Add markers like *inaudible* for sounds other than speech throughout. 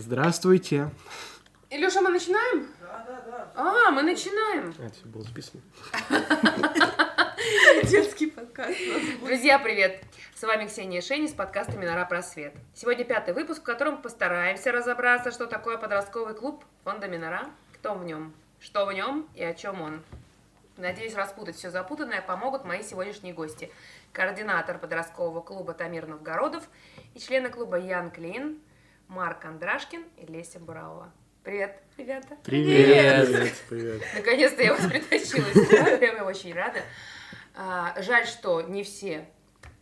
Здравствуйте. Илюша, мы начинаем? Да, да, да. А, мы начинаем. А, это было записано. *laughs* Детский подкаст. Друзья, привет! С вами Ксения Шени с подкаста «Минора Просвет». Сегодня пятый выпуск, в котором постараемся разобраться, что такое подростковый клуб фонда Минора, кто в нем, что в нем и о чем он. Надеюсь, распутать все запутанное помогут мои сегодняшние гости. Координатор подросткового клуба Тамир Новгородов и члены клуба Ян Клин, Марк Андрашкин и Леся Бураова. Привет, ребята. Привет. Привет. Привет. Наконец-то я вас притащила сюда, *laughs* прям очень рада. А, жаль, что не все.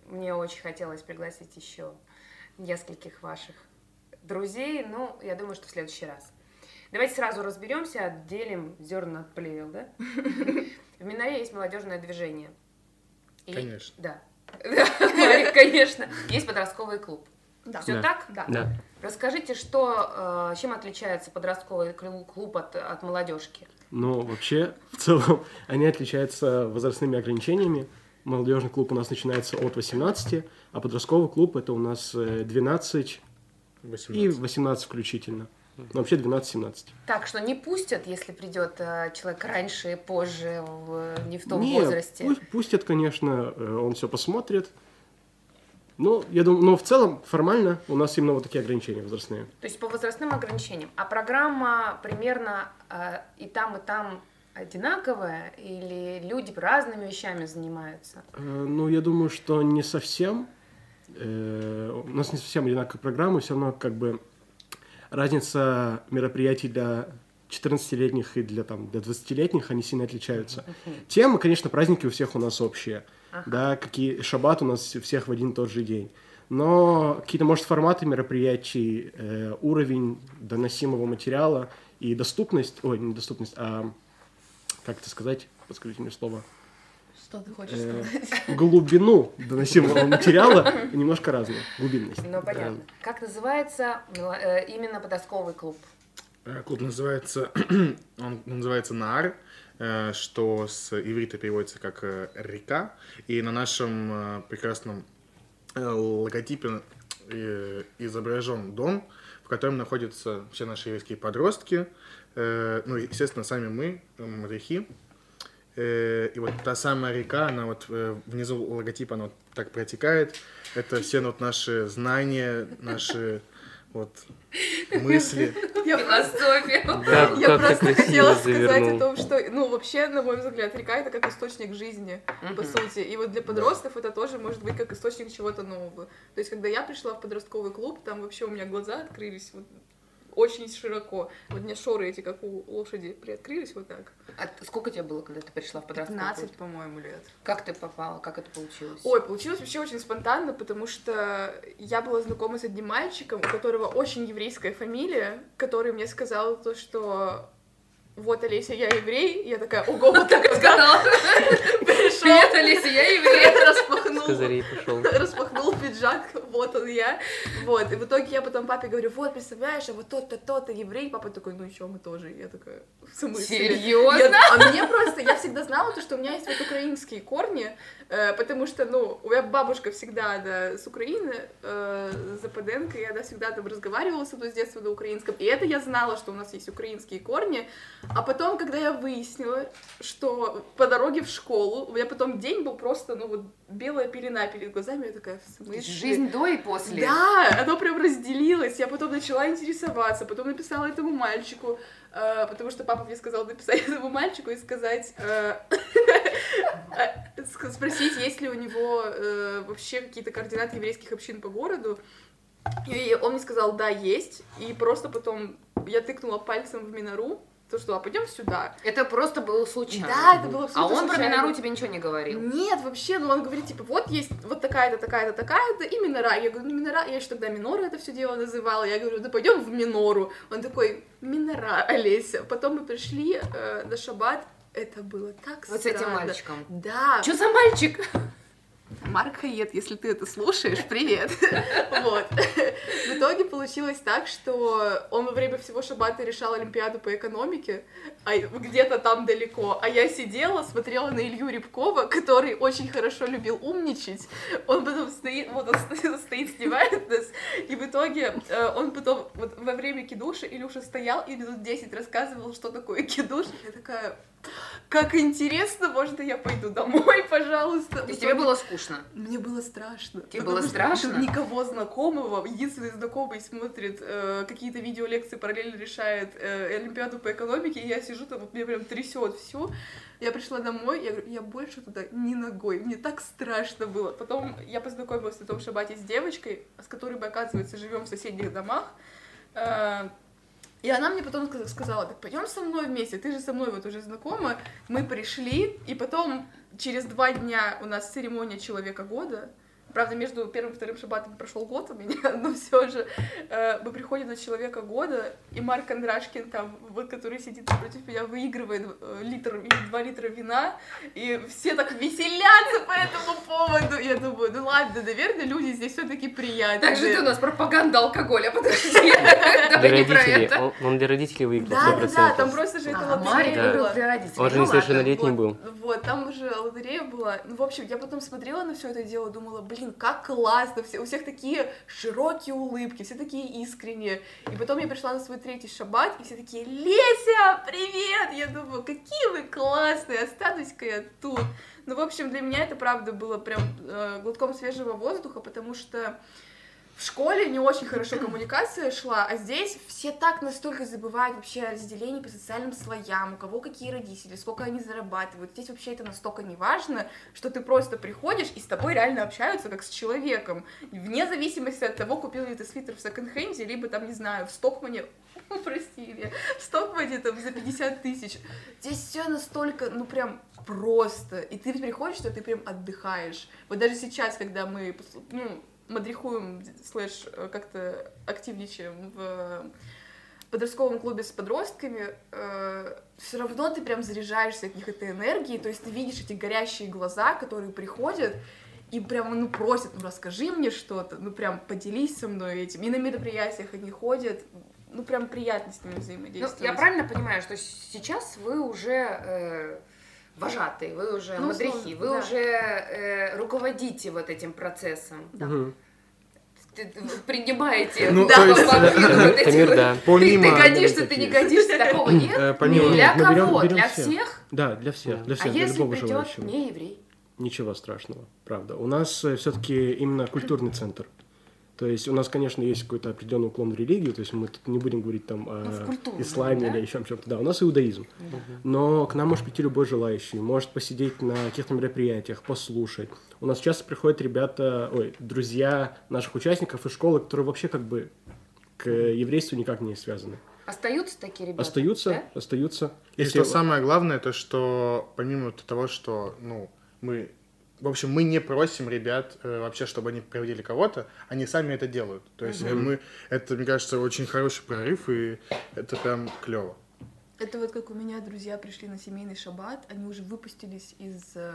Мне очень хотелось пригласить еще нескольких ваших друзей, но я думаю, что в следующий раз. Давайте сразу разберемся, отделим зерна от плевел, да? *laughs* В Миноре есть молодежное движение. И- Конечно. Да. *laughs* Конечно. Есть подростковый клуб. Да. Все Да. так? Да. Да. Расскажите, что, э, чем отличается подростковый клуб от, от молодежки? Ну, вообще, *laughs* в целом, они отличаются возрастными ограничениями. Молодежный клуб у нас начинается от 18, а подростковый клуб это у нас э, 12 и 18. 18 включительно. Ну, вообще 12-17. Так, что не пустят, если придет э, человек раньше и позже, в- не в том Не, возрасте. пусть- пустят, конечно, э, он все посмотрит. Ну, я думаю, но в целом формально у нас именно вот такие ограничения возрастные. То есть по возрастным ограничениям. А программа примерно э, и там, и там одинаковая? Или люди разными вещами занимаются? Э, Ну, я думаю, что не совсем. Э, У нас не совсем одинаковая программа, все равно как бы разница мероприятий для 14-летних и для, там, для 20-летних, они сильно отличаются. Темы, конечно, праздники у всех у нас общие. Ага. Да, какие шаббат у нас у всех в один и тот же день. Но какие-то, может, форматы мероприятий, э, уровень доносимого материала и доступность, ой, не доступность, а как это сказать, подскажите мне слово, Что ты хочешь Э, сказать? *laughs* глубину доносимого *laughs* материала немножко разная, глубинность. Ну, понятно. Как называется э, именно подростковый клуб? Э, Клуб называется, *clears throat* он называется НАР, э, что с иврита переводится как э, река. И на нашем э, прекрасном э, логотипе э, изображен дом, в котором находятся все наши еврейские подростки. Э, Ну, естественно, сами мы, э. Э, И вот та самая река, она вот э, внизу логотипа, она вот так протекает. Это все вот наши знания, наши вот мысли. Я Философия. Я как просто хотела сказать о том, что, ну, вообще, на мой взгляд, река это как источник жизни, по сути. И вот для подростков это тоже может быть как источник чего-то нового. То есть, когда я пришла в подростковый клуб, там вообще у меня глаза открылись вот очень широко. Вот у меня шоры эти, как у лошади, приоткрылись вот так. А сколько тебе было, когда ты пришла в подростковый 15, клуб? по-моему, лет. Как ты попала? Как это получилось? Ой, получилось вообще очень спонтанно, потому что я была знакома с одним мальчиком, у которого очень еврейская фамилия, который мне сказал то, что вот, Олеся, я еврей. Я такая, ого, вот так Сказала. *laughs* пришел, Привет, Алиса, я еврей. С распахнул, пошел. *laughs* распахнул пиджак, вот он я. Вот, и в итоге я потом папе говорю, вот, представляешь, а вот тот-то, тот-то еврей. Папа такой, ну еще мы тоже. Я такая, в смысле? Серьезно? Я- а мне просто, я всегда знала то, что у меня есть вот украинские корни, э, потому что, ну, у меня бабушка всегда, да, с Украины, э, Западенко, и она всегда там разговаривала мной с детства на украинском, и это я знала, что у нас есть украинские корни, а потом, когда я выяснила, что по дороге в школу, у меня потом день был просто, ну, вот, белая пелена перед глазами, я такая, в смысле? Жизнь до и после. Да, оно прям разделилось. Я потом начала интересоваться, потом написала этому мальчику, э, потому что папа мне сказал написать *laughs* этому мальчику и сказать, э, *laughs* э, спросить, есть ли у него э, вообще какие-то координаты еврейских общин по городу. И он мне сказал, да, есть. И просто потом я тыкнула пальцем в Минору, то что, а пойдем сюда. Это просто было случайно. Да, это было А абсолютно он про случайно. Минору тебе ничего не говорил? Нет, вообще, ну он говорит, типа, вот есть вот такая-то, такая-то, такая-то, и Минора. Я говорю, ну Минора, я еще тогда Минора это все дело называла. Я говорю, да пойдем в Минору. Он такой, Минора, Олеся. Потом мы пришли э, на шаббат, это было так Вот с странно. этим мальчиком. Да. Что за мальчик? Марк Хаед, если ты это слушаешь, привет. *laughs* Вот. В итоге получилось так, что он во время всего шабата решал Олимпиаду по экономике, а где-то там далеко, а я сидела, смотрела на Илью Рябкова, который очень хорошо любил умничать. Он потом стоит, вот он *laughs* стоит, снимает нас, и в итоге э, он потом, вот во время кидуша Илюша стоял и минут 10 рассказывал, что такое кидуш. Я такая, как интересно, можно я пойду домой, *laughs* пожалуйста. Есть тебе было скучно? Мне было страшно. Тебе было страшно? никого знакомого. Единственный знакомый смотрит э, какие-то видеолекции, параллельно решает э, Олимпиаду по экономике, и я сижу там, вот меня прям трясет все. Я пришла домой, я говорю, я больше туда ни ногой. Мне так страшно было. Потом я познакомилась на том шабате с девочкой, с которой мы, оказывается, живем в соседних домах. Э, и она мне потом сказ- сказала, так пойдем со мной вместе, ты же со мной вот уже знакома. Мы пришли, и потом через два дня у нас церемония Человека года. Правда, между первым и вторым шабатом прошел год у меня, *laughs* но все же э, мы приходим на Человека года, и Марк Кондрашкин там, вот, который сидит против меня, выигрывает э, литр или два литра вина, и все так веселятся по этому поводу. Я думаю, ну ладно, наверное, люди здесь все-таки приятные. Так же ты у нас пропаганда алкоголя, подожди. *laughs* Давай Для не про родителей. это. Он, для родителей выиграл, Да, да, да, 100%. там просто же это лотерея была. для родителей. Он же Ну несовершеннолетний вот, был. Вот, там уже лотерея была. Ну, в общем, я потом смотрела на все это дело, думала, блин, как классно, все, у всех такие широкие улыбки, все такие искренние. И потом я пришла на свой третий шаббат, и все такие, Леся, привет! Я думаю, какие вы классные, останусь-ка я тут. Ну, в общем, для меня это, правда, было прям э, глотком свежего воздуха, потому что в школе не очень хорошо коммуникация шла, а здесь все так настолько забывают вообще о разделении по социальным слоям, у кого какие родители, сколько они зарабатывают. Здесь вообще это настолько не важно, что ты просто приходишь и с тобой реально общаются как с человеком. Вне зависимости от того, купил ли ты свитер в секонд-хенде, либо там, не знаю, в Стокмане, *laughs* прости, Илья, в Стокмане там за 50 тысяч. Здесь все настолько, ну прям просто. И ты приходишь, что ты прям отдыхаешь. Вот даже сейчас, когда мы, ну, мадрихуем, слэш, э, как-то активничаем в подростковом клубе с подростками, все равно ты прям заряжаешься от них этой энергией, то есть ты видишь эти горящие глаза, которые приходят, и прям, ну, просят, ну, расскажи мне что-то, ну, прям поделись со мной этим. И на мероприятиях они ходят, ну, прям приятно с ними Ну, взаимодействовать. я правильно понимаю, что сейчас вы уже э, вожатые, вы уже Ну, мадрихи, условно, вы да. уже э, руководите вот этим процессом. Да. Ты- вы принимаете Ну, да, то есть, э, вот этих Тамир, вот- да. Ты, Помимо... ты годишься, ты не годишься, такого нет? Э, помимо- Для мы берем- кого? берем Для всех. всех? Да, для всех, для А всех, для если любого придет желающего. не еврей? Ничего страшного, правда. У нас все-таки именно культурный центр. То есть у нас, конечно, есть какой-то определенный уклон в религию, то есть мы тут не будем говорить там Ну, о культуру, исламе да? или еще чем-то. Да, у нас иудаизм. Но к нам может прийти любой желающий, может посидеть на каких-то мероприятиях, послушать. У нас часто приходят ребята, ой, друзья наших участников из школы, которые вообще как бы к еврейству никак не связаны. Остаются такие ребята? Остаются, да? остаются. И Если- что самое главное, то что помимо того, что, ну, мы, в общем, мы не просим ребят э, вообще, чтобы они проводили кого-то, они сами это делают. То есть э, мы, это, мне кажется, очень хороший прорыв, и это прям клево. Это вот как у меня друзья пришли на семейный шаббат, они уже выпустились из э,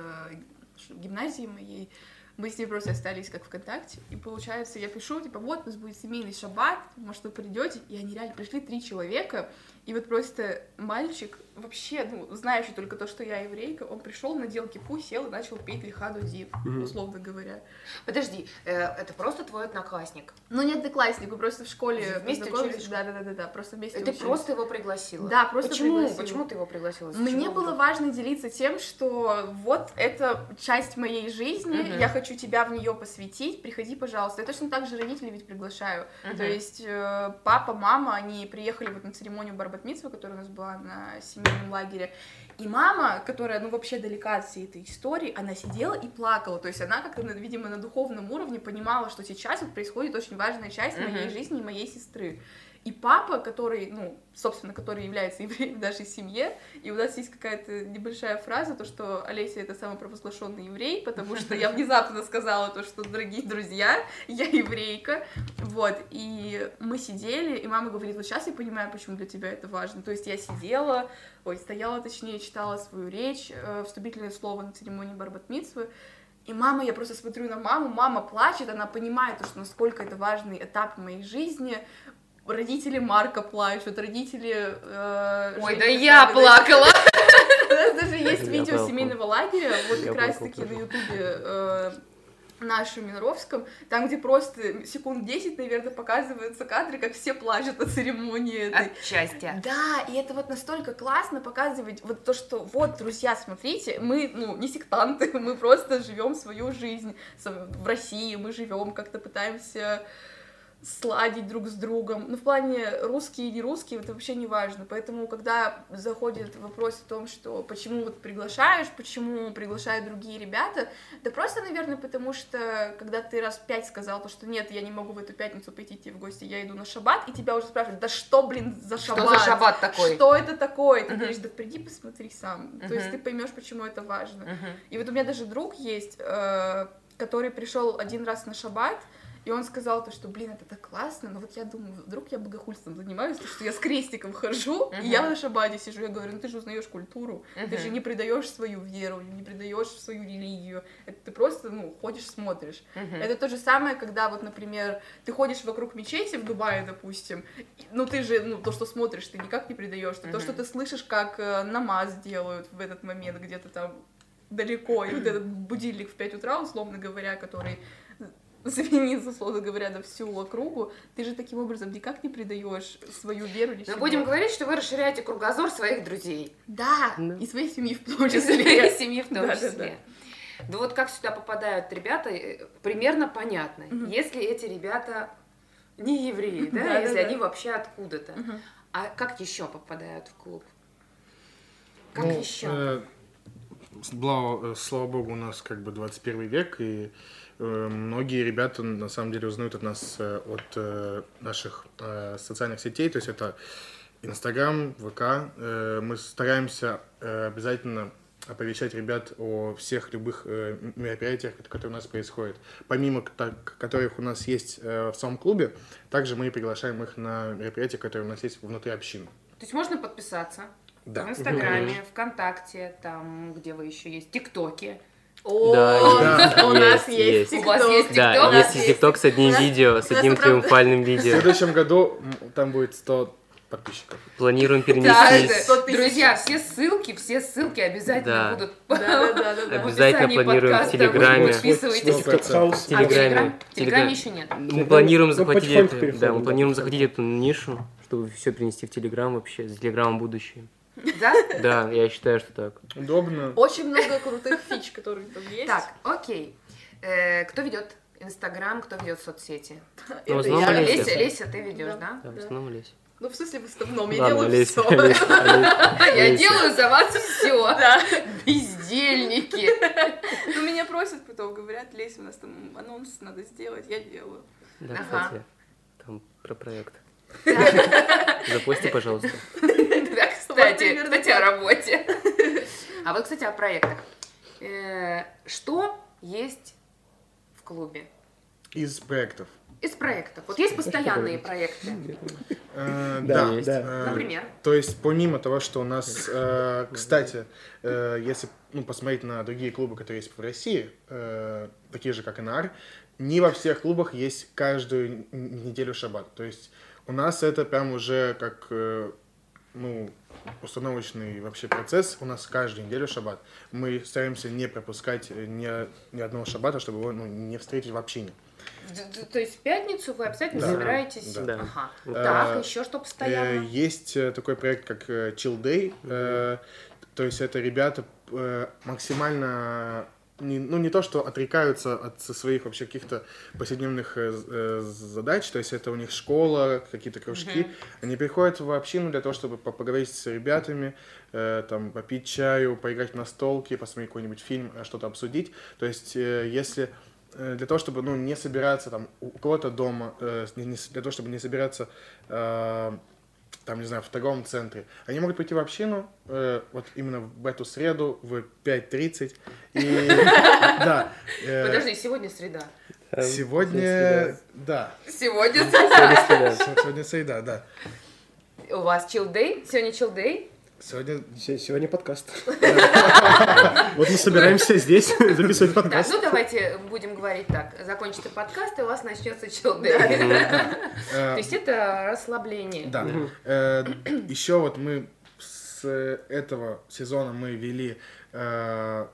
гимназии моей, мы с ней просто остались как ВКонтакте, и получается, я пишу, типа, вот, у нас будет семейный шаббат, может, вы придете, и они реально пришли три человека, и вот просто мальчик, вообще, ну, знающий только то, что я еврейка, он пришел, надел кипу, сел и начал петь Лихаду Ди, Мгм. условно говоря. Подожди, э, это просто твой одноклассник. Ну, нет, одноклассник, мы просто в школе Вместе учились Да, да, да, да, да, просто вместе Ты учились. просто его пригласила? Да, просто Почему? пригласила. Почему ты его пригласила? С Мне было важно делиться тем, что вот это часть моей жизни, Мгм. я хочу тебя в нее посвятить, приходи, пожалуйста. Я точно так же родителей ведь приглашаю. Мгм. То есть э, папа, мама, они приехали вот на церемонию Барбатмитсва, которая у нас была на семейном лагере. И мама, которая, ну, вообще далека от всей этой истории, она сидела и плакала. То есть она как-то, видимо, на духовном уровне понимала, что сейчас вот происходит очень важная часть Мгм. моей жизни и моей сестры. И папа, который, ну, собственно, который является *laughs* евреем в нашей семье, и у нас есть какая-то небольшая фраза, то, что Олеся это самопровозглашенный еврей, потому что я *laughs* внезапно сказала то, что, дорогие друзья, я еврейка, вот, и мы сидели, и мама говорит, вот сейчас я понимаю, почему для тебя это важно, то есть я сидела, ой, стояла, точнее, читала свою речь, э, вступительное слово на церемонии Барбатмитсвы, И мама, я просто смотрю на маму, мама плачет, она понимает, что насколько это важный этап в моей жизни. Родители Марка плачут, родители... э, Ой, да я Касановой. плакала. *laughs* У нас даже есть видео семейного лагеря, вот как раз плакал таки на ютубе э, нашем Минровском, там, где просто секунд 10, наверное, показываются кадры, как все плачут на церемонии этой. От счастья. Да, и это вот настолько классно показывать вот то, что вот, друзья, смотрите, мы, ну, не сектанты, *laughs* мы просто живем свою жизнь в России, мы живем, как-то пытаемся сладить друг с другом. Ну, в плане русские и не русские, это вообще не важно. Поэтому, когда заходит вопрос о том, что почему вот приглашаешь, почему приглашают другие ребята, да просто, наверное, потому что, когда ты раз пять сказал то, что нет, я не могу в эту пятницу пойти тебе в гости, я иду на шаббат, и тебя уже спрашивают, да что, блин, за Что шаббат? за шаббат такой? Что это такое? Ты говоришь, да приди посмотри сам. То есть ты поймешь, почему это важно. И вот у меня даже друг есть, э, который пришел один раз на шаббат, и он сказал то, что, блин, это так классно, но вот я думаю, вдруг я богохульством занимаюсь, то, что я с крестиком хожу, и я на шаббате сижу, я говорю, ну ты же узнаешь культуру, ты же не предаешь свою веру, не предаешь свою религию, это ты просто, ну, ходишь, смотришь. Это то же самое, когда вот, например, ты ходишь вокруг мечети в Дубае, допустим, ну ты же, ну то, что смотришь, ты никак не предаешь, то, Мгм. что ты слышишь, как э, намаз делают в этот момент где-то там далеко, и вот этот будильник в 5 утра, условно говоря, который *laughs* звенит, условно говоря, на всю округу, ты же таким образом никак не предаешь свою веру. Мы ничего. будем говорить, что вы расширяете кругозор своих друзей. Да, Да. и своей семьи в том И числе. своей *laughs* семьи в том Да-да-да. числе. Да вот как сюда попадают ребята, э, примерно понятно. Мгм. Если эти ребята не евреи, да, *laughs* Да-да-да. если они вообще откуда-то. Мгм. А как еще попадают в клуб? Как Ну, еще? э, слава, э, слава богу, у нас как бы 21 век, и многие ребята на самом деле узнают от нас э, от э, наших э, социальных сетей, то есть это Инстаграм, ВК. Э, мы стараемся э, обязательно оповещать ребят о всех любых э, мероприятиях, которые у нас происходят. Помимо ко- которых у нас есть э, в самом клубе, также мы приглашаем их на мероприятия, которые у нас есть внутри общины. То есть можно подписаться Да. в Инстаграме, ВКонтакте, там, где вы еще есть, ТикТоке. О, Да, *laughs* у нас есть, есть есть. У вас есть TikTok. Да, TikTok? У нас есть ТикТок с одним видео, с одним триумфальным *laughs* В видео. следующем году там будет 100 подписчиков. Планируем Да, перенестись. тысяч. Друзья, все ссылки, все ссылки обязательно Да. будут *laughs* в Обязательно планируем в. Телеграме. Подписывайтесь. А, в Телеграме. Телеграм? В Телеграме Телеграм. еще нет. Мы планируем Ну, захватить да, мы да, планируем захватить эту нишу, чтобы все перенести в Телеграм вообще, с Телеграмом будущее. Да? Да, я считаю, что так. Удобно. Очень много крутых фич, которые там есть. Так, окей. Э, Кто ведет Инстаграм, кто ведет соцсети? Ну, в Это основном я. Леся. Леся, Леся, ты ведешь, да? Да, в Да. основном лезь. Ну, в смысле, в основном, я Ладно, делаю лезь, все. лезь, лезь. Я Леся. делаю за вас все. Да. Бездельники. Ну, меня просят потом, говорят, Лесь, у нас там анонс надо сделать, я делаю. Да, Ага. кстати, там про проект. Запусти, пожалуйста. Да, кстати, кстати, о работе. *laughs* А вот, кстати, о проектах. Э, Что есть в клубе? Из проектов. Из проектов. Вот есть постоянные проекты. Э, Да, *laughs* Да, э, Например? То есть, помимо того, что у нас, кстати, если ну, посмотреть на другие клубы, которые есть в России, такие же, как ИНАР, не во всех клубах есть каждую неделю шаббат. То есть у нас это прям уже как ну, установочный вообще процесс. У нас каждую неделю шаббат. Мы стараемся не пропускать э, ни, ни одного шаббата, чтобы его ну, не встретить в общине. Д- д- То есть в пятницу вы обязательно Да. собираетесь? Да. Ага. Э, Так, еще что Э, постоянно? Есть э, такой проект, как Chill Day. э, То есть это ребята э, максимально не, ну, не то, что отрекаются от своих вообще каких-то повседневных э, э, задач, то есть это у них школа, какие-то кружки. Они приходят в общину для того, чтобы по- поговорить с ребятами, э, там, попить чаю, поиграть в настолки, посмотреть какой-нибудь фильм, э, что-то обсудить. То есть э, если э, для того, чтобы ну, не собираться там у кого-то дома, э, для того, чтобы не собираться э, там, не знаю, в торговом центре. Они могут прийти в общину э, вот именно в эту среду в 5.30. И *laughs* да. э, Подожди, сегодня среда. Эм, Сегодня, да, Сегодня Сегодня среда. сегодня среда, да. у вас chill day? Сегодня chill day? Сегодня Се- Сегодня подкаст. *laughs* Вот мы собираемся здесь записывать Так, подкаст. ну давайте будем говорить так. Закончится подкаст, и у вас начнется челдей. *laughs* э, То есть это расслабление. Да. Еще вот мы с этого сезона мы вели э,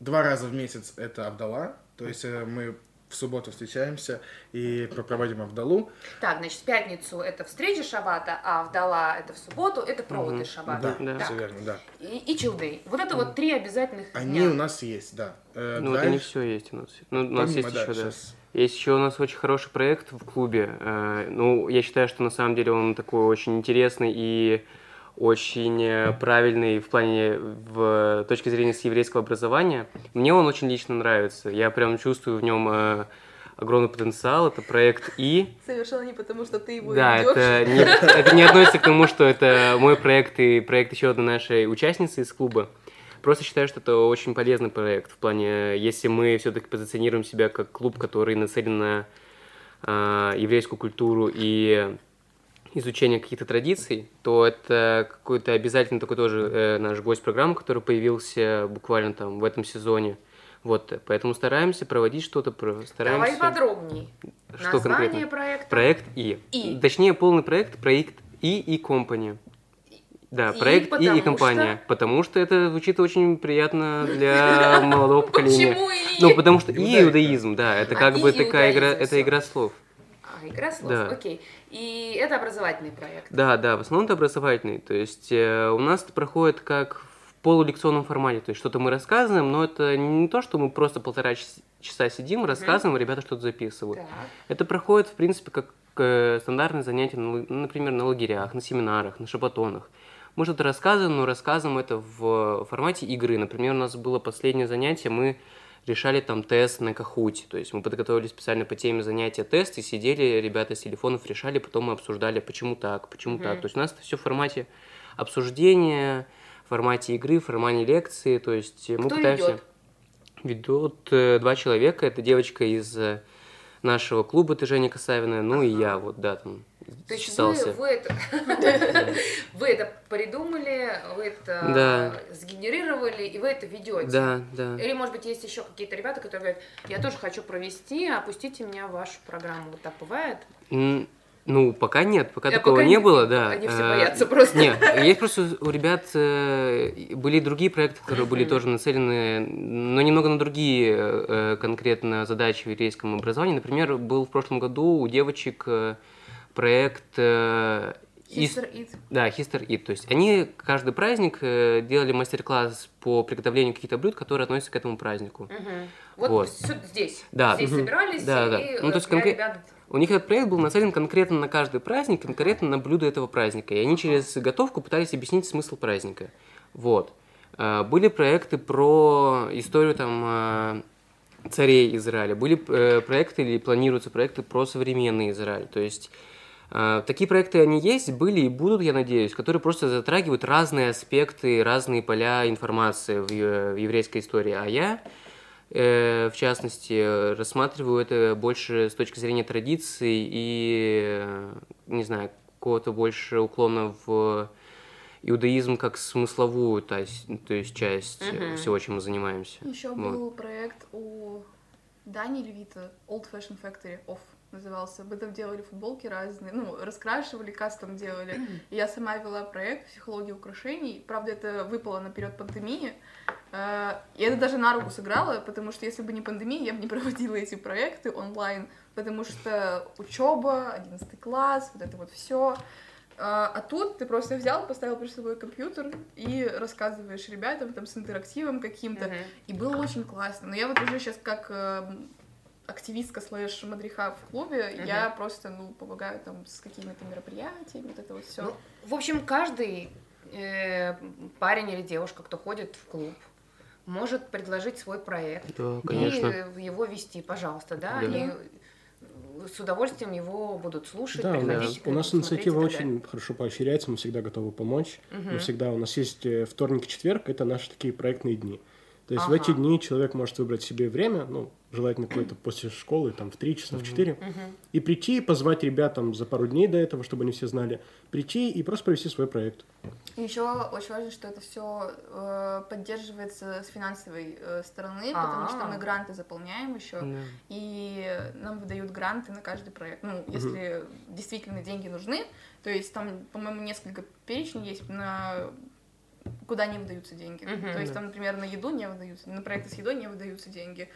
два раза в месяц это Авдала. То есть э, мы в субботу встречаемся и проводим Авдалу. Так, значит, в пятницу это встреча шабата, а вдала это в субботу, это проводы Мгм. шабата. Да, Да. все верно, да. И, и чилдей. Вот это вот три обязательных Они дня. у нас есть, да. Э, Ну, это не дальше- все есть у нас. Ну, у нас помимо, есть да, еще, да. щас- Есть еще у нас очень хороший проект в клубе. Э, Ну, я считаю, что на самом деле он такой очень интересный и очень э, правильный в плане в точки зрения с еврейского образования. Мне он очень лично нравится. Я прям чувствую в нем э, огромный потенциал. Это проект И. Совершенно не потому, что ты его Да, это не, это не относится к тому, что это мой проект и проект еще одной нашей участницы из клуба. Просто считаю, что это очень полезный проект. В плане, если мы все-таки позиционируем себя как клуб, который нацелен на а, еврейскую культуру и изучение каких-то традиций, то это какой-то обязательно такой тоже э, наш гость программы, который появился буквально там в этом сезоне. Вот, поэтому стараемся проводить что-то, стараемся... Давай подробнее. Что Название конкретно? проекта. Проект И. И. Точнее, полный проект, проект И и компания. Да, И проект И и компания. что? Потому что это звучит очень приятно для *laughs* молодого поколения. Почему и? Ну, потому что и иудаизм, да, это А, как бы такая игра, это игра слов. Игра слов, Да. окей. И это образовательный проект. Да, да, в основном это образовательный. То есть э, у нас это проходит как в полулекционном формате. То есть что-то мы рассказываем, но это не то, что мы просто полтора час- часа сидим, рассказываем, ребята что-то записывают. Так. Это проходит, в принципе, как э, стандартные занятия, например, на лагерях, на семинарах, на шабатонах. Мы что-то рассказываем, но рассказываем это в формате игры. Например, у нас было последнее занятие, мы решали там тест на Кахуте. То есть мы подготовили специально по теме занятия тест и сидели, ребята с телефонов решали, потом мы обсуждали, почему так, почему так. То есть у нас это все в формате обсуждения, в формате игры, в формате лекции. То есть мы Кто пытаемся... ведет? Ведут э, два человека. Это девочка из э, нашего клуба, это Женя Касавина, ну и я, вот, да, там, То есть вы, вы это, *laughs* вы это придумали, вы это Да. сгенерировали, и вы это ведете. Да, да. Или, может быть, есть еще какие-то ребята, которые говорят, я тоже хочу провести, опустите меня в вашу программу. Вот так бывает? Ну, пока нет, пока Э, такого пока не не- было, да. они все Э, боятся просто. Нет, есть просто у ребят э, были другие проекты, которые были тоже нацелены, но немного на другие э, конкретно задачи в еврейском образовании. Например, был в прошлом году у девочек э, проект Sister Eat. Да, Hister Eat. То есть они каждый праздник делали мастер-класс по приготовлению каких-то блюд, которые относятся к этому празднику. Вот, Вот. здесь. Да. Здесь собирались, Да, да. и Ну, то есть конкрет- ребят- У них этот проект был нацелен конкретно на каждый праздник, конкретно на блюдо этого праздника. И они через готовку пытались объяснить смысл праздника. Вот. А, Были проекты про историю там а, царей Израиля. Были э, проекты или планируются проекты про современный Израиль. То есть такие проекты они есть, были и будут, я надеюсь, которые просто затрагивают разные аспекты, разные поля информации в, еврейской истории. А я, э, в частности, э, рассматриваю это больше с точки зрения традиций и, э, не знаю, какого-то больше уклона в иудаизм как смысловую, то есть, то есть часть э, Мгм. всего, чем мы занимаемся. Еще Вот. был проект у Дани Левита, Old Fashion Factory Off назывался. Мы там делали футболки разные, ну, раскрашивали, кастом делали. И я сама вела проект «Психология украшений». Правда, это выпало на период пандемии. Э, И это даже на руку сыграло, потому что если бы не пандемия, я бы не *laughs* проводила эти проекты онлайн, потому что учеба, 11 класс, вот это вот все. А тут ты просто взял, поставил перед собой компьютер и рассказываешь ребятам там с интерактивом каким-то. Мгм. И было очень классно. Но я вот уже сейчас как эм, активистка слэш мадриха в клубе, Мгм. я просто, ну, помогаю там с какими-то мероприятиями, вот это вот все. Ну, в общем, каждый э, парень или девушка, кто ходит в клуб, может предложить свой проект Да, конечно. и его вести, пожалуйста, да, Да. и с удовольствием его будут слушать, Да, у нас, приходить к у нас инициатива очень хорошо поощряется, мы всегда готовы помочь. Мгм. Мы всегда, у нас есть э, вторник и четверг, это наши такие проектные дни. То есть в Ага. эти дни человек может выбрать себе время, ну, желательно какое-то после школы, там, в 3 часа, в 4, и прийти, позвать ребят там за пару дней до этого, чтобы они все знали, прийти и просто провести свой проект. Еще очень важно, что это все поддерживается с финансовой э, стороны, потому что А. мы гранты заполняем еще, Да. и нам выдают гранты на каждый проект. Ну, если действительно деньги нужны, то есть там, по-моему, несколько перечней есть на куда не выдаются деньги. Мгм. То есть Да. там, например, на еду не выдаются, на проекты с едой не выдаются деньги.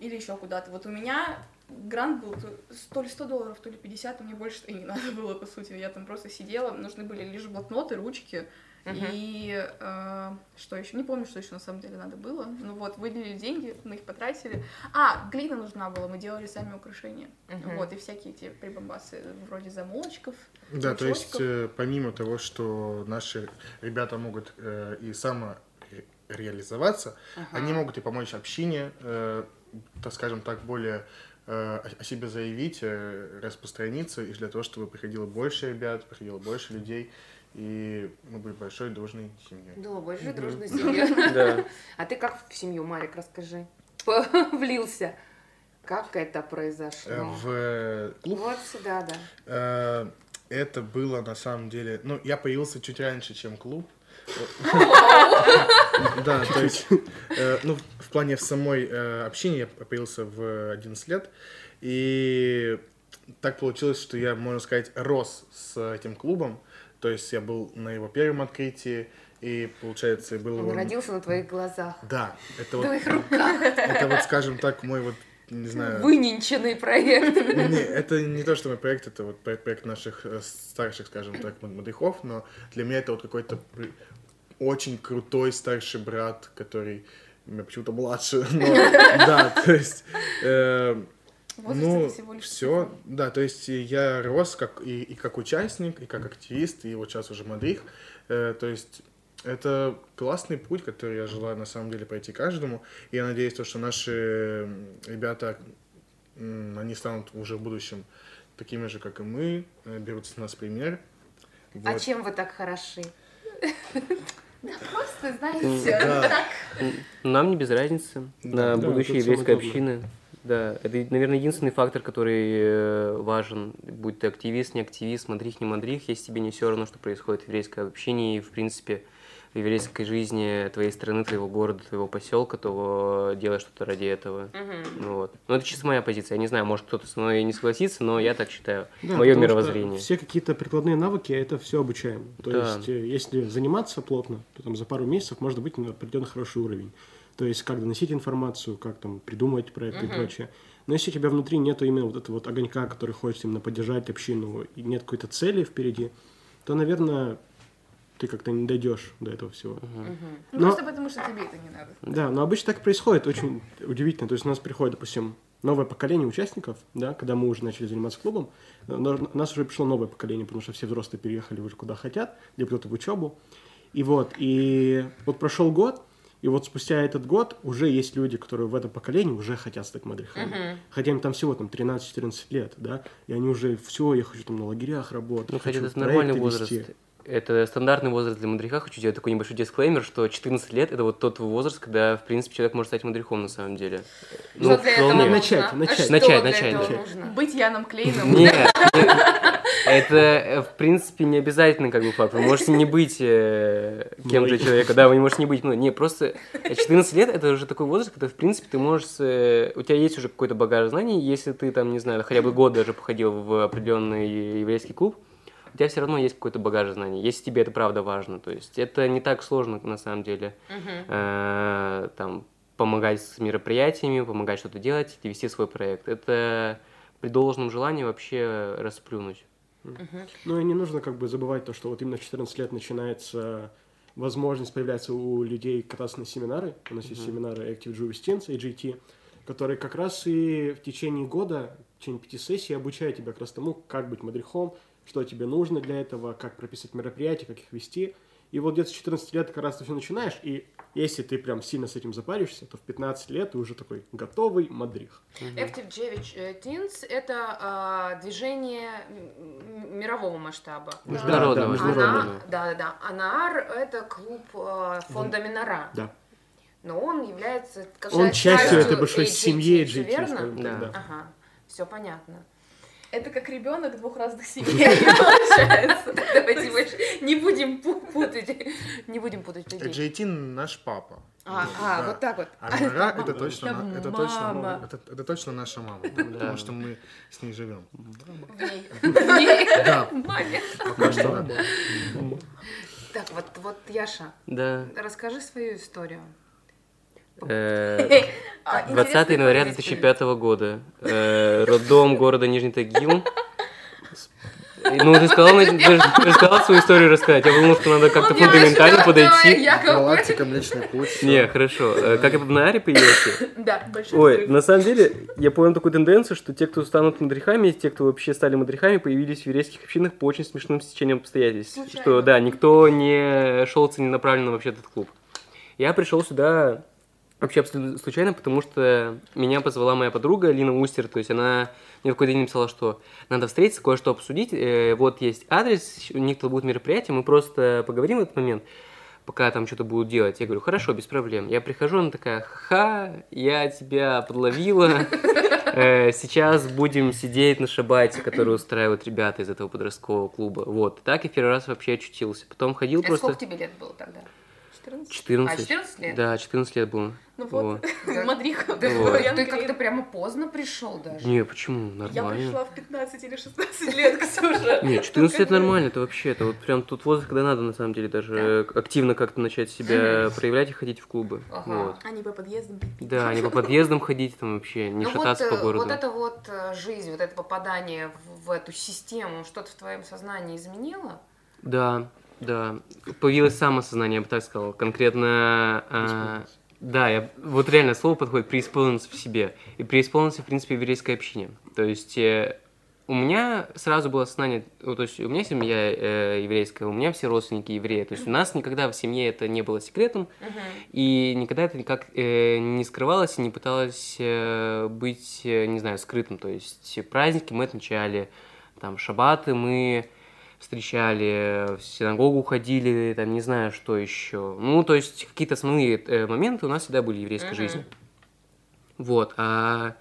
Или еще куда-то. Вот у меня грант был то то ли 100 долларов, то ли 50, мне больше и не *laughs* надо было, по сути. Я там просто сидела, нужны были лишь блокноты, ручки, Мгм. и э, что еще? Не помню, что еще на самом деле надо было. Ну вот, выделили деньги, мы их потратили. А, глина нужна была, мы делали сами украшения. Мгм. Вот, и всякие эти прибамбасы, вроде замолочков. Да, то есть э, помимо того, что наши ребята могут э, и самореализоваться, они могут и помочь общине, э, так скажем так, более э, о о себе заявить, э, распространиться, и для того, чтобы приходило больше ребят, приходило больше людей, и мы были большой дружной семьей. Да, большой дружной *laughs* семьей. Да. А ты как в семью, Марик, расскажи? *laughs* Влился. Как это Э, произошло? В э, клуб Вот сюда, да. э, это было на самом деле... Ну, я появился чуть раньше, чем клуб. *laughs* Да, то есть, э, ну, в плане самой э, общения я появился в 11 лет, и так получилось, что я, можно сказать, рос с этим клубом, то есть я был на его первом открытии, и, получается, был... Он он- родился на твоих глазах. Да, это вот, твоих руках. это вот, скажем так, мой вот, не знаю... Выненченный проект. Не, это не то, что мой проект, это вот про- проект наших э, старших, скажем так, модельхов, но для меня это вот какой-то очень крутой старший брат, который меня почему-то младше, но да, то есть, э, ну, это всего лишь все, да, то есть я рос как и, и как участник, и как активист, и вот сейчас уже мадрих, Э, то есть это классный путь, который я желаю на самом деле пройти каждому, и я надеюсь, то, что наши ребята, м, они станут уже в будущем такими же, как и мы, э, берут с нас пример. А Вот. чем вы так хороши? Просто, знаете, Да. так. Нам не без разницы на Да, будущее еврейской общины. Да, это, наверное, единственный фактор, который э, важен, будь ты активист, не активист, мадрих, не мадрих, если тебе не все равно, что происходит в еврейской общине и, в принципе, в еврейской жизни твоей страны, твоего города, твоего поселка, то делай что-то ради этого. Ну, вот. Но это чисто моя позиция. Я не знаю, может кто-то со мной не согласится, но я так считаю. Да, Мое мировоззрение. Все какие-то прикладные навыки, это все обучаемо. То Да. есть, э, если заниматься плотно, то там за пару месяцев можно быть на определенно хороший уровень. То есть, как доносить информацию, как там придумывать проекты и прочее. Но если у тебя внутри нету именно вот этого вот огонька, который хочет именно поддержать общину, и нет какой-то цели впереди, то, наверное, ты как-то не дойдешь до этого всего. Ну, Но- Просто потому, что тебе это не надо. Да, но обычно так происходит, очень удивительно. То есть у нас приходит, допустим, новое поколение участников, да, когда мы уже начали заниматься клубом, но у нас уже пришло новое поколение, потому что все взрослые переехали уже куда хотят, либо кто-то в учебу. И вот, и вот прошел год, и вот спустя этот год уже есть люди, которые в этом поколении уже хотят стать мадрихами. Хотя им там всего там 13-14 лет, да, и они уже все, я хочу там на лагерях работать, Ну, хочу это нормальный возраст. вести. Это стандартный возраст для мадриха. Хочу сделать такой небольшой дисклеймер, что 14 лет – это вот тот возраст, когда, в принципе, человек может стать мадрихом на самом деле. Что для этого нужно? Начать, А начать. что Начать, для начать, этого начать. нужно? Быть Яном Клейном. Нет, нет. это, э, в принципе, не обязательно как бы факт. Вы можете не быть э, кем же Мной. человека, да, вы не можете не быть мной. Не, просто э, 14 лет – это уже такой возраст, когда, в принципе, ты можешь... э, У тебя есть уже какой-то багаж знаний, если ты там, не знаю, хотя бы год даже походил в определенный еврейский клуб, у тебя все равно есть какой-то багаж знаний, если тебе это правда важно. То есть это не так сложно, на самом деле, э, там, помогать с мероприятиями, помогать что-то делать и вести свой проект. Это при должном желании вообще расплюнуть. Ну и не нужно как бы забывать то, что вот именно в 14 лет начинается возможность появляется у людей кататься на семинары. У нас есть семинары Active Jewish Teens, AGT, которые как раз и в течение года, в течение пяти сессий обучают тебя как раз тому, как быть мадрихом, что тебе нужно для этого, как прописать мероприятия, как их вести. И вот где-то с 14 лет как раз ты все начинаешь, и если ты прям сильно с этим запаришься, то в 15 лет ты уже такой готовый мадрих. Active Jevich э, Teens – это а, движение мирового масштаба. Международного. Да, да, международного. Она, да, да, да. Анаар – это клуб а, фонда Минора. Да. но он является Он частью этой большой семьи AGT, верно? да. Ага, все понятно. Это как ребенок двух разных семей, *laughs* получается. Давайте больше не будем пу- путать, не будем путать людей. JT наш папа. А, а, вот так вот. А Минора это точно, Это точно, это, точно наша мама, потому что мы с ней живем. Да, Маме. пока что да. Так, вот, вот, Яша, Да. расскажи свою историю. Э, *laughs* А, 20 января факт. 2005 года. Э, Роддом города Нижний Тагил. Ну, ты сказал, ты сказал свою историю рассказать. Я подумал, что надо как-то не фундаментально подойти. Галактика, Млечный Путь. Не, хорошо. Э, Как я в Наре появился? *laughs* Да, большой Ой, на самом деле, я понял такую тенденцию, что те, кто станут мадрихами, те, кто вообще стали мадрихами, появились в еврейских общинах по очень смешным стечениям обстоятельств. Что, да, никто не шел целенаправленно вообще этот клуб. Я пришел сюда вообще абсолютно случайно, потому что меня позвала моя подруга Лина Устер, то есть она мне в какой-то день написала, что надо встретиться, кое-что обсудить, э, вот есть адрес, у них тут будет мероприятие, мы просто поговорим в этот момент пока там что-то будут делать. Я говорю, хорошо, без проблем. Я прихожу, она такая, ха, я тебя подловила. *laughs* Э, Сейчас будем сидеть на шабате, который устраивают ребята из этого подросткового клуба. Вот. Так и первый раз вообще очутился. Потом ходил А просто... сколько тебе лет было тогда? 14? 14. А, 14 лет? Да, 14 лет было. Ну вот, Мадриха. Ты, Вот. ты как-то прямо поздно пришел даже. Не, почему? Я Нормально. пришла в 15 или 16 лет, Ксюша. Не, 14 лет Ну, нормально, это вообще, это вот прям тут возраст, когда надо, на самом деле, даже э, активно как-то начать себя проявлять и ходить в клубы. Ага. Вот. Они по подъездам пить. Да, не по подъездам ходить, там вообще, не ну шататься вот, по э, городу. вот эта вот э, жизнь, вот это попадание в, в эту систему, что-то в твоем сознании изменило? Да, да. Появилось самосознание, я бы так сказал. Конкретно... Преисполнился. да, я, вот реально слово подходит преисполнился в себе. И преисполнился, в принципе, в еврейской общине. То есть э, у меня сразу было сознание... ну, то есть у меня семья э, еврейская, у меня все родственники евреи. То есть у нас никогда в семье это не было секретом. И никогда это никак э, не скрывалось и не пыталось э, быть, э, не знаю, скрытым. То есть праздники мы отмечали, там, шабаты мы встречали, в синагогу ходили, там, не знаю, что еще. Ну, то есть какие-то основные э, моменты у нас всегда были в еврейской Мгм. жизни. Вот, а...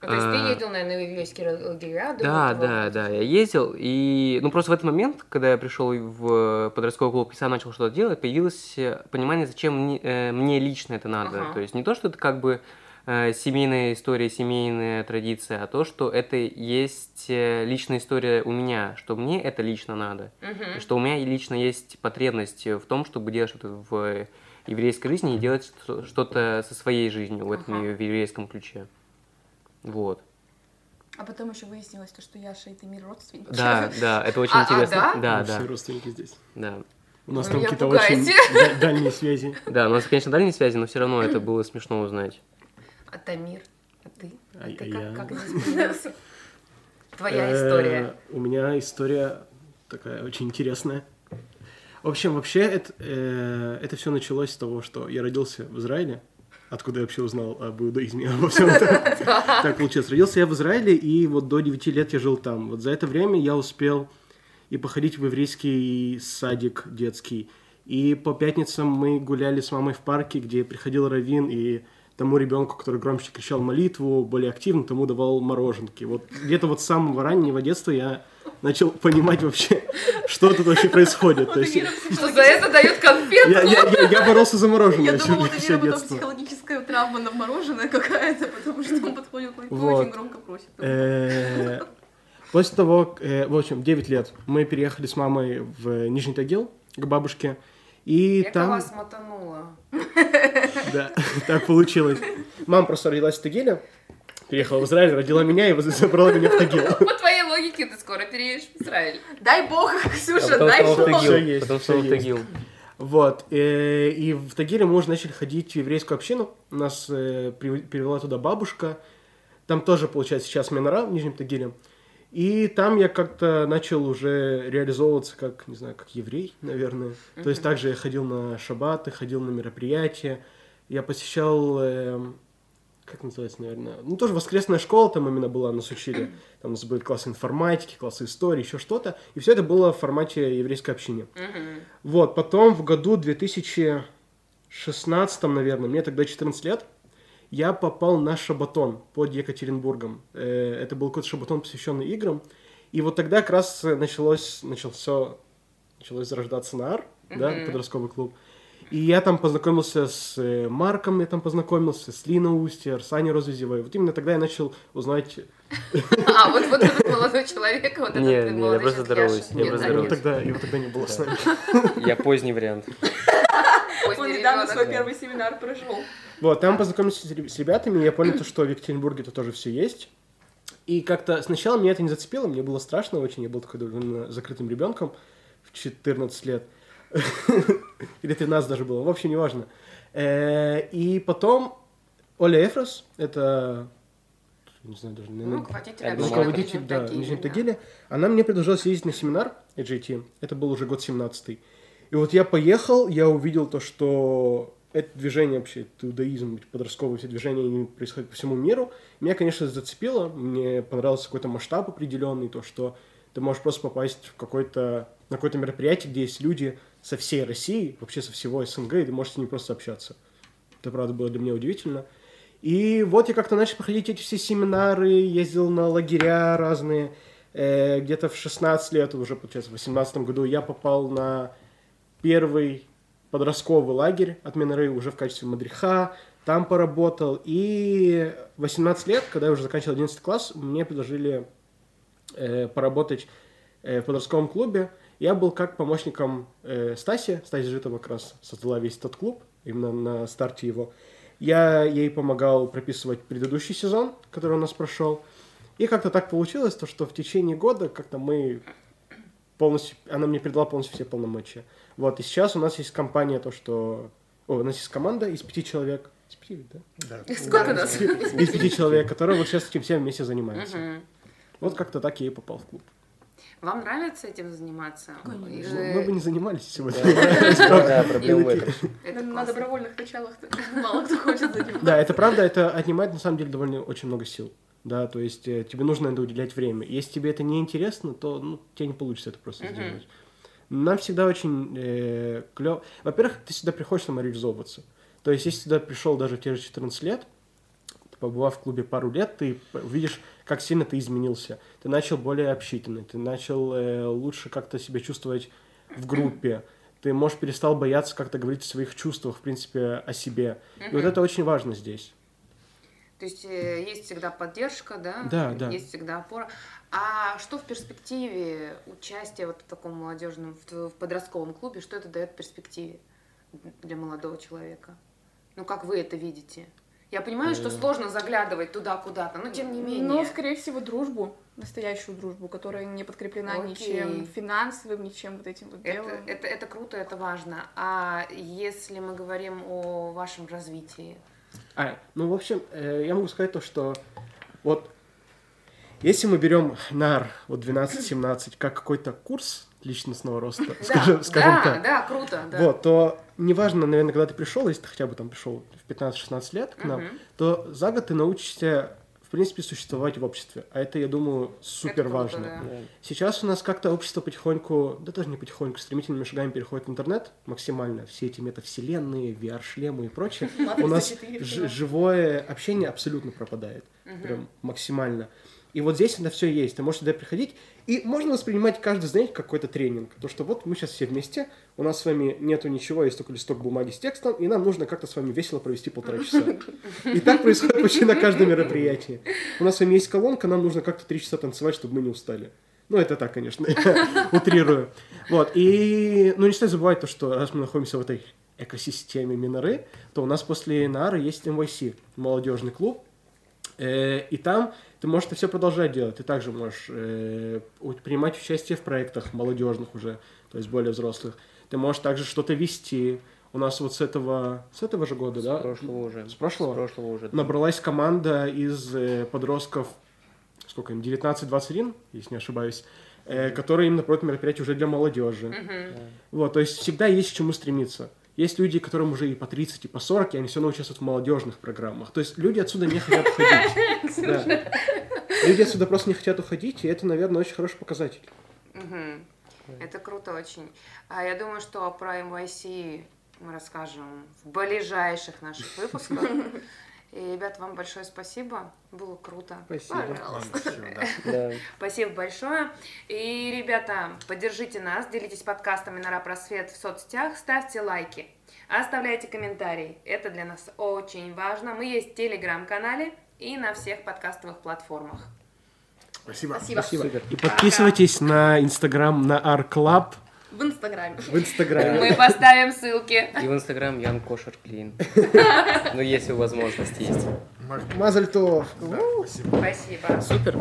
Ну, то есть А, ты ездил, наверное, в еврейские лагеря? Да, да, да, я ездил, и, ну, просто в этот момент, когда я пришел в подростковый клуб и сам начал что-то делать, появилось э, понимание, зачем мне, э, мне лично это надо. Ага. То есть не то, что это как бы семейная история, семейная традиция, а то, что это есть э, личная история у меня, что мне это лично надо, и что у меня и лично есть потребность в том, чтобы делать что-то в еврейской жизни и делать что- что-то со своей жизнью в этом Ага. в еврейском ключе. Вот. А потом еще выяснилось, то, что Яша и Тамир родственники. Да, *laughs* да, это очень А- а, интересно. да? Да, Мы да, Все родственники здесь. да. У нас Вы там меня какие-то пугаете. очень да- дальние связи. Да, у нас, конечно, дальние связи, но все равно это было смешно узнать. А Тамир? А ты? А- ты а как, я? как здесь появился? Твоя Э, история. У меня история такая очень интересная. В общем, вообще это, э, это все началось с того, что я родился в Израиле, откуда я вообще узнал об иудаизме, обо всем этом. *laughs* Так получилось. Родился я в Израиле, и вот до 9 лет я жил там. Вот за это время я успел и походить в еврейский садик детский, и по пятницам мы гуляли с мамой в парке, где приходил Равин, и тому ребенку, который громче кричал молитву, более активно, тому давал мороженки. Вот где-то вот с самого раннего детства я начал понимать вообще, *laughs* что тут вообще происходит. То есть я, Что за это дают конфетку? я, я- я боролся за мороженое Я все, думала, у все детство. психологическая травма на мороженое какая-то, потому что он подходит к Вот. очень громко просит. Э, После того, э, в общем, 9 лет, мы переехали с мамой в Нижний Тагил к бабушке. И Я там... вас мотанула. Да, *laughs* так получилось. Мама просто родилась в Тагиле, переехала в Израиль, родила меня и забрала меня в Тагил. *laughs* По твоей логике ты скоро переедешь в Израиль. Дай бог, *laughs* Ксюша, потом дай бог. Всё Тагил. есть, Потом всё снова в. Тагил. Вот, э, и в Тагиле мы уже начали ходить в еврейскую общину. Нас э, перевела туда бабушка. Там тоже, получается, сейчас Минора в Нижнем Тагиле. И там я как-то начал уже реализовываться как, не знаю, как еврей, наверное. То есть также я ходил на шаббаты, ходил на мероприятия. Я посещал, эм, как называется, наверное, ну тоже воскресная школа там именно была, нас учили. *clears throat* Там у нас были классы информатики, классы истории, еще что-то. И все это было в формате еврейской общины. Мгм. Вот, потом в году 2000, шестнадцатом, наверное, мне тогда 14 лет, я попал на шабатон под Екатеринбургом. Э, Это был какой-то шабатон, посвященный играм. И вот тогда как раз началось, начался, началось зарождаться НАР, да, Мгм. подростковый клуб. И я там познакомился с э, Марком, я там познакомился, с Линой Устьер, с Аней Розовизевой. Вот именно тогда я начал узнать... А, вот, вот этот молодой человек, вот этот Не, не, я молодой здороваюсь, Яша. я Нет, просто да, Его нет. тогда, его тогда не было с нами. Я поздний вариант. Он недавно свой первый семинар прошел. Вот, там познакомился с реб- с ребятами, и я понял, то, что в Екатеринбурге это тоже все есть. И как-то сначала меня это не зацепило, мне было страшно очень, я был такой довольно закрытым ребенком в 14 лет. *laughs* Или 13 даже было, в общем, неважно. Э, И потом Оля Эфрос, это, не знаю, даже, Ну, наверное, руководитель Ну, руководитель, в да, Нижнем Тагиле, она мне предложила съездить на семинар AJT. Это был уже год 17 И вот я поехал, я увидел то, что это движение вообще, это иудаизм, подростковые все движения, они происходят по всему миру. Меня, конечно, зацепило, мне понравился какой-то масштаб определенный, то, что ты можешь просто попасть в какой-то, на какое-то мероприятие, где есть люди со всей России, вообще со всего СНГ, и ты можешь с ними просто общаться. Это, правда, было для меня удивительно. И вот я как-то начал проходить эти все семинары, ездил на лагеря разные. Э, где-то в 16 лет, уже, получается, в 18 году я попал на первый подростковый лагерь от Миноры уже в качестве мадриха. Там поработал. И в 18 лет, когда я уже заканчивал 11 класс, мне предложили э, поработать э, в подростковом клубе. Я был как помощником э, Стаси. Стася Житова как раз создала весь этот клуб, именно на старте его. Я ей помогал прописывать предыдущий сезон, который у нас прошел. И как-то так получилось, то, что в течение года как-то мы полностью... Она мне передала полностью все полномочия. Вот, и сейчас у нас есть компания, то, что... О, у нас есть команда из пяти человек. Из пяти, да? Да. Сколько нас? Из пяти человек, которые вот сейчас этим всем вместе занимаются. Мгм. Вот как-то так я и попал в клуб. Вам нравится этим заниматься? Конечно. Или- Мы бы не занимались сегодня. Да, На добровольных началах *laughs* мало кто хочет заниматься. Да, это правда, это отнимает на самом деле довольно очень много сил. Да, то есть э, тебе нужно это уделять время. Если тебе это не интересно, то ну, тебе не получится это просто сделать. Нам всегда очень клево. Во-первых, ты сюда приходишь самореализовываться. То есть, если сюда пришел даже в те же 14 лет, побывав в клубе пару лет, ты увидишь, как сильно ты изменился. Ты начал более общительный, ты начал э, лучше как-то себя чувствовать в группе. Ты, может, перестал бояться как-то говорить о своих чувствах, в принципе, о себе. И вот это очень важно здесь. То есть э, есть всегда поддержка, да? Да, да. Есть всегда опора. А что в перспективе участия вот в таком молодежном, в, в подростковом клубе, что это дает в перспективе для молодого человека? Ну, как вы это видите? Я понимаю, что Э. сложно заглядывать туда куда-то, но тем не менее. Но, скорее всего, дружбу, настоящую дружбу, которая не подкреплена Окей. ничем финансовым, ничем вот этим вот это, делом. это, это круто, это важно. А если мы говорим о вашем развитии? А, ну, в общем, э, я могу сказать то, что вот если мы берем НАР, вот 12-17, как какой-то курс личностного роста, скажем, да, скажем да, так, да, круто, да. вот, то неважно, наверное, когда ты пришел, если ты хотя бы там пришел в 15-16 лет к нам, Мгм. то за год ты научишься, в принципе, существовать в обществе. А это, я думаю, супер важно. да. Сейчас у нас как-то общество потихоньку, да даже не потихоньку, стремительными шагами переходит в интернет максимально. Все эти метавселенные, VR-шлемы и прочее. *laughs* У нас 34 ж- живое общение абсолютно пропадает. Прям максимально. И вот здесь это все есть. Ты можешь сюда приходить, и можно воспринимать каждый как какой-то тренинг. То, что вот мы сейчас все вместе, у нас с вами нету ничего, есть только листок бумаги с текстом, и нам нужно как-то с вами весело провести полтора часа. И так происходит почти на каждом мероприятии. У нас с вами есть колонка, нам нужно как-то три часа танцевать, чтобы мы не устали. Ну, это так, конечно, *laughs* утрирую. Вот, и, ну, не стоит забывать то, что раз мы находимся в этой экосистеме Миноры, то у нас после Нары есть MYC, молодежный клуб, и там ты можешь это все продолжать делать. Ты также можешь э, принимать участие в проектах молодежных уже, то есть более взрослых. Ты можешь также что-то вести. У нас вот с этого, с этого же года, да? С прошлого уже. С прошлого? С прошлого уже. Набралась команда из э, подростков, сколько им, 19-21, если не ошибаюсь, э, которые именно проводят мероприятия уже для молодежи. Мгм. Вот, то есть всегда есть к чему стремиться. Есть люди, которым уже и по 30, и по 40, и они все равно участвуют в молодежных программах. То есть люди отсюда не хотят уходить. *laughs* Да. Люди отсюда просто не хотят уходить, и это, наверное, очень хороший показатель. Мгм. Это круто очень. А я думаю, что про MYC мы расскажем в ближайших наших выпусках. *laughs* И, ребят, вам большое спасибо. Было круто. Спасибо. Пожалуйста. Спасибо, да. Да. Спасибо большое. И, ребята, поддержите нас, делитесь подкастами на Просвет в соцсетях, ставьте лайки, оставляйте комментарии. Это для нас очень важно. Мы есть в телеграм-канале и на всех подкастовых платформах. Спасибо. Спасибо. И подписывайтесь на Инстаграм, на Ар-Клаб В Инстаграме. в Инстаграме. Мы поставим ссылки. И в Инстаграм Ян Кошер Клин. *laughs* Ну, если возможность есть. Мазальтов. спасибо. Спасибо. Супер.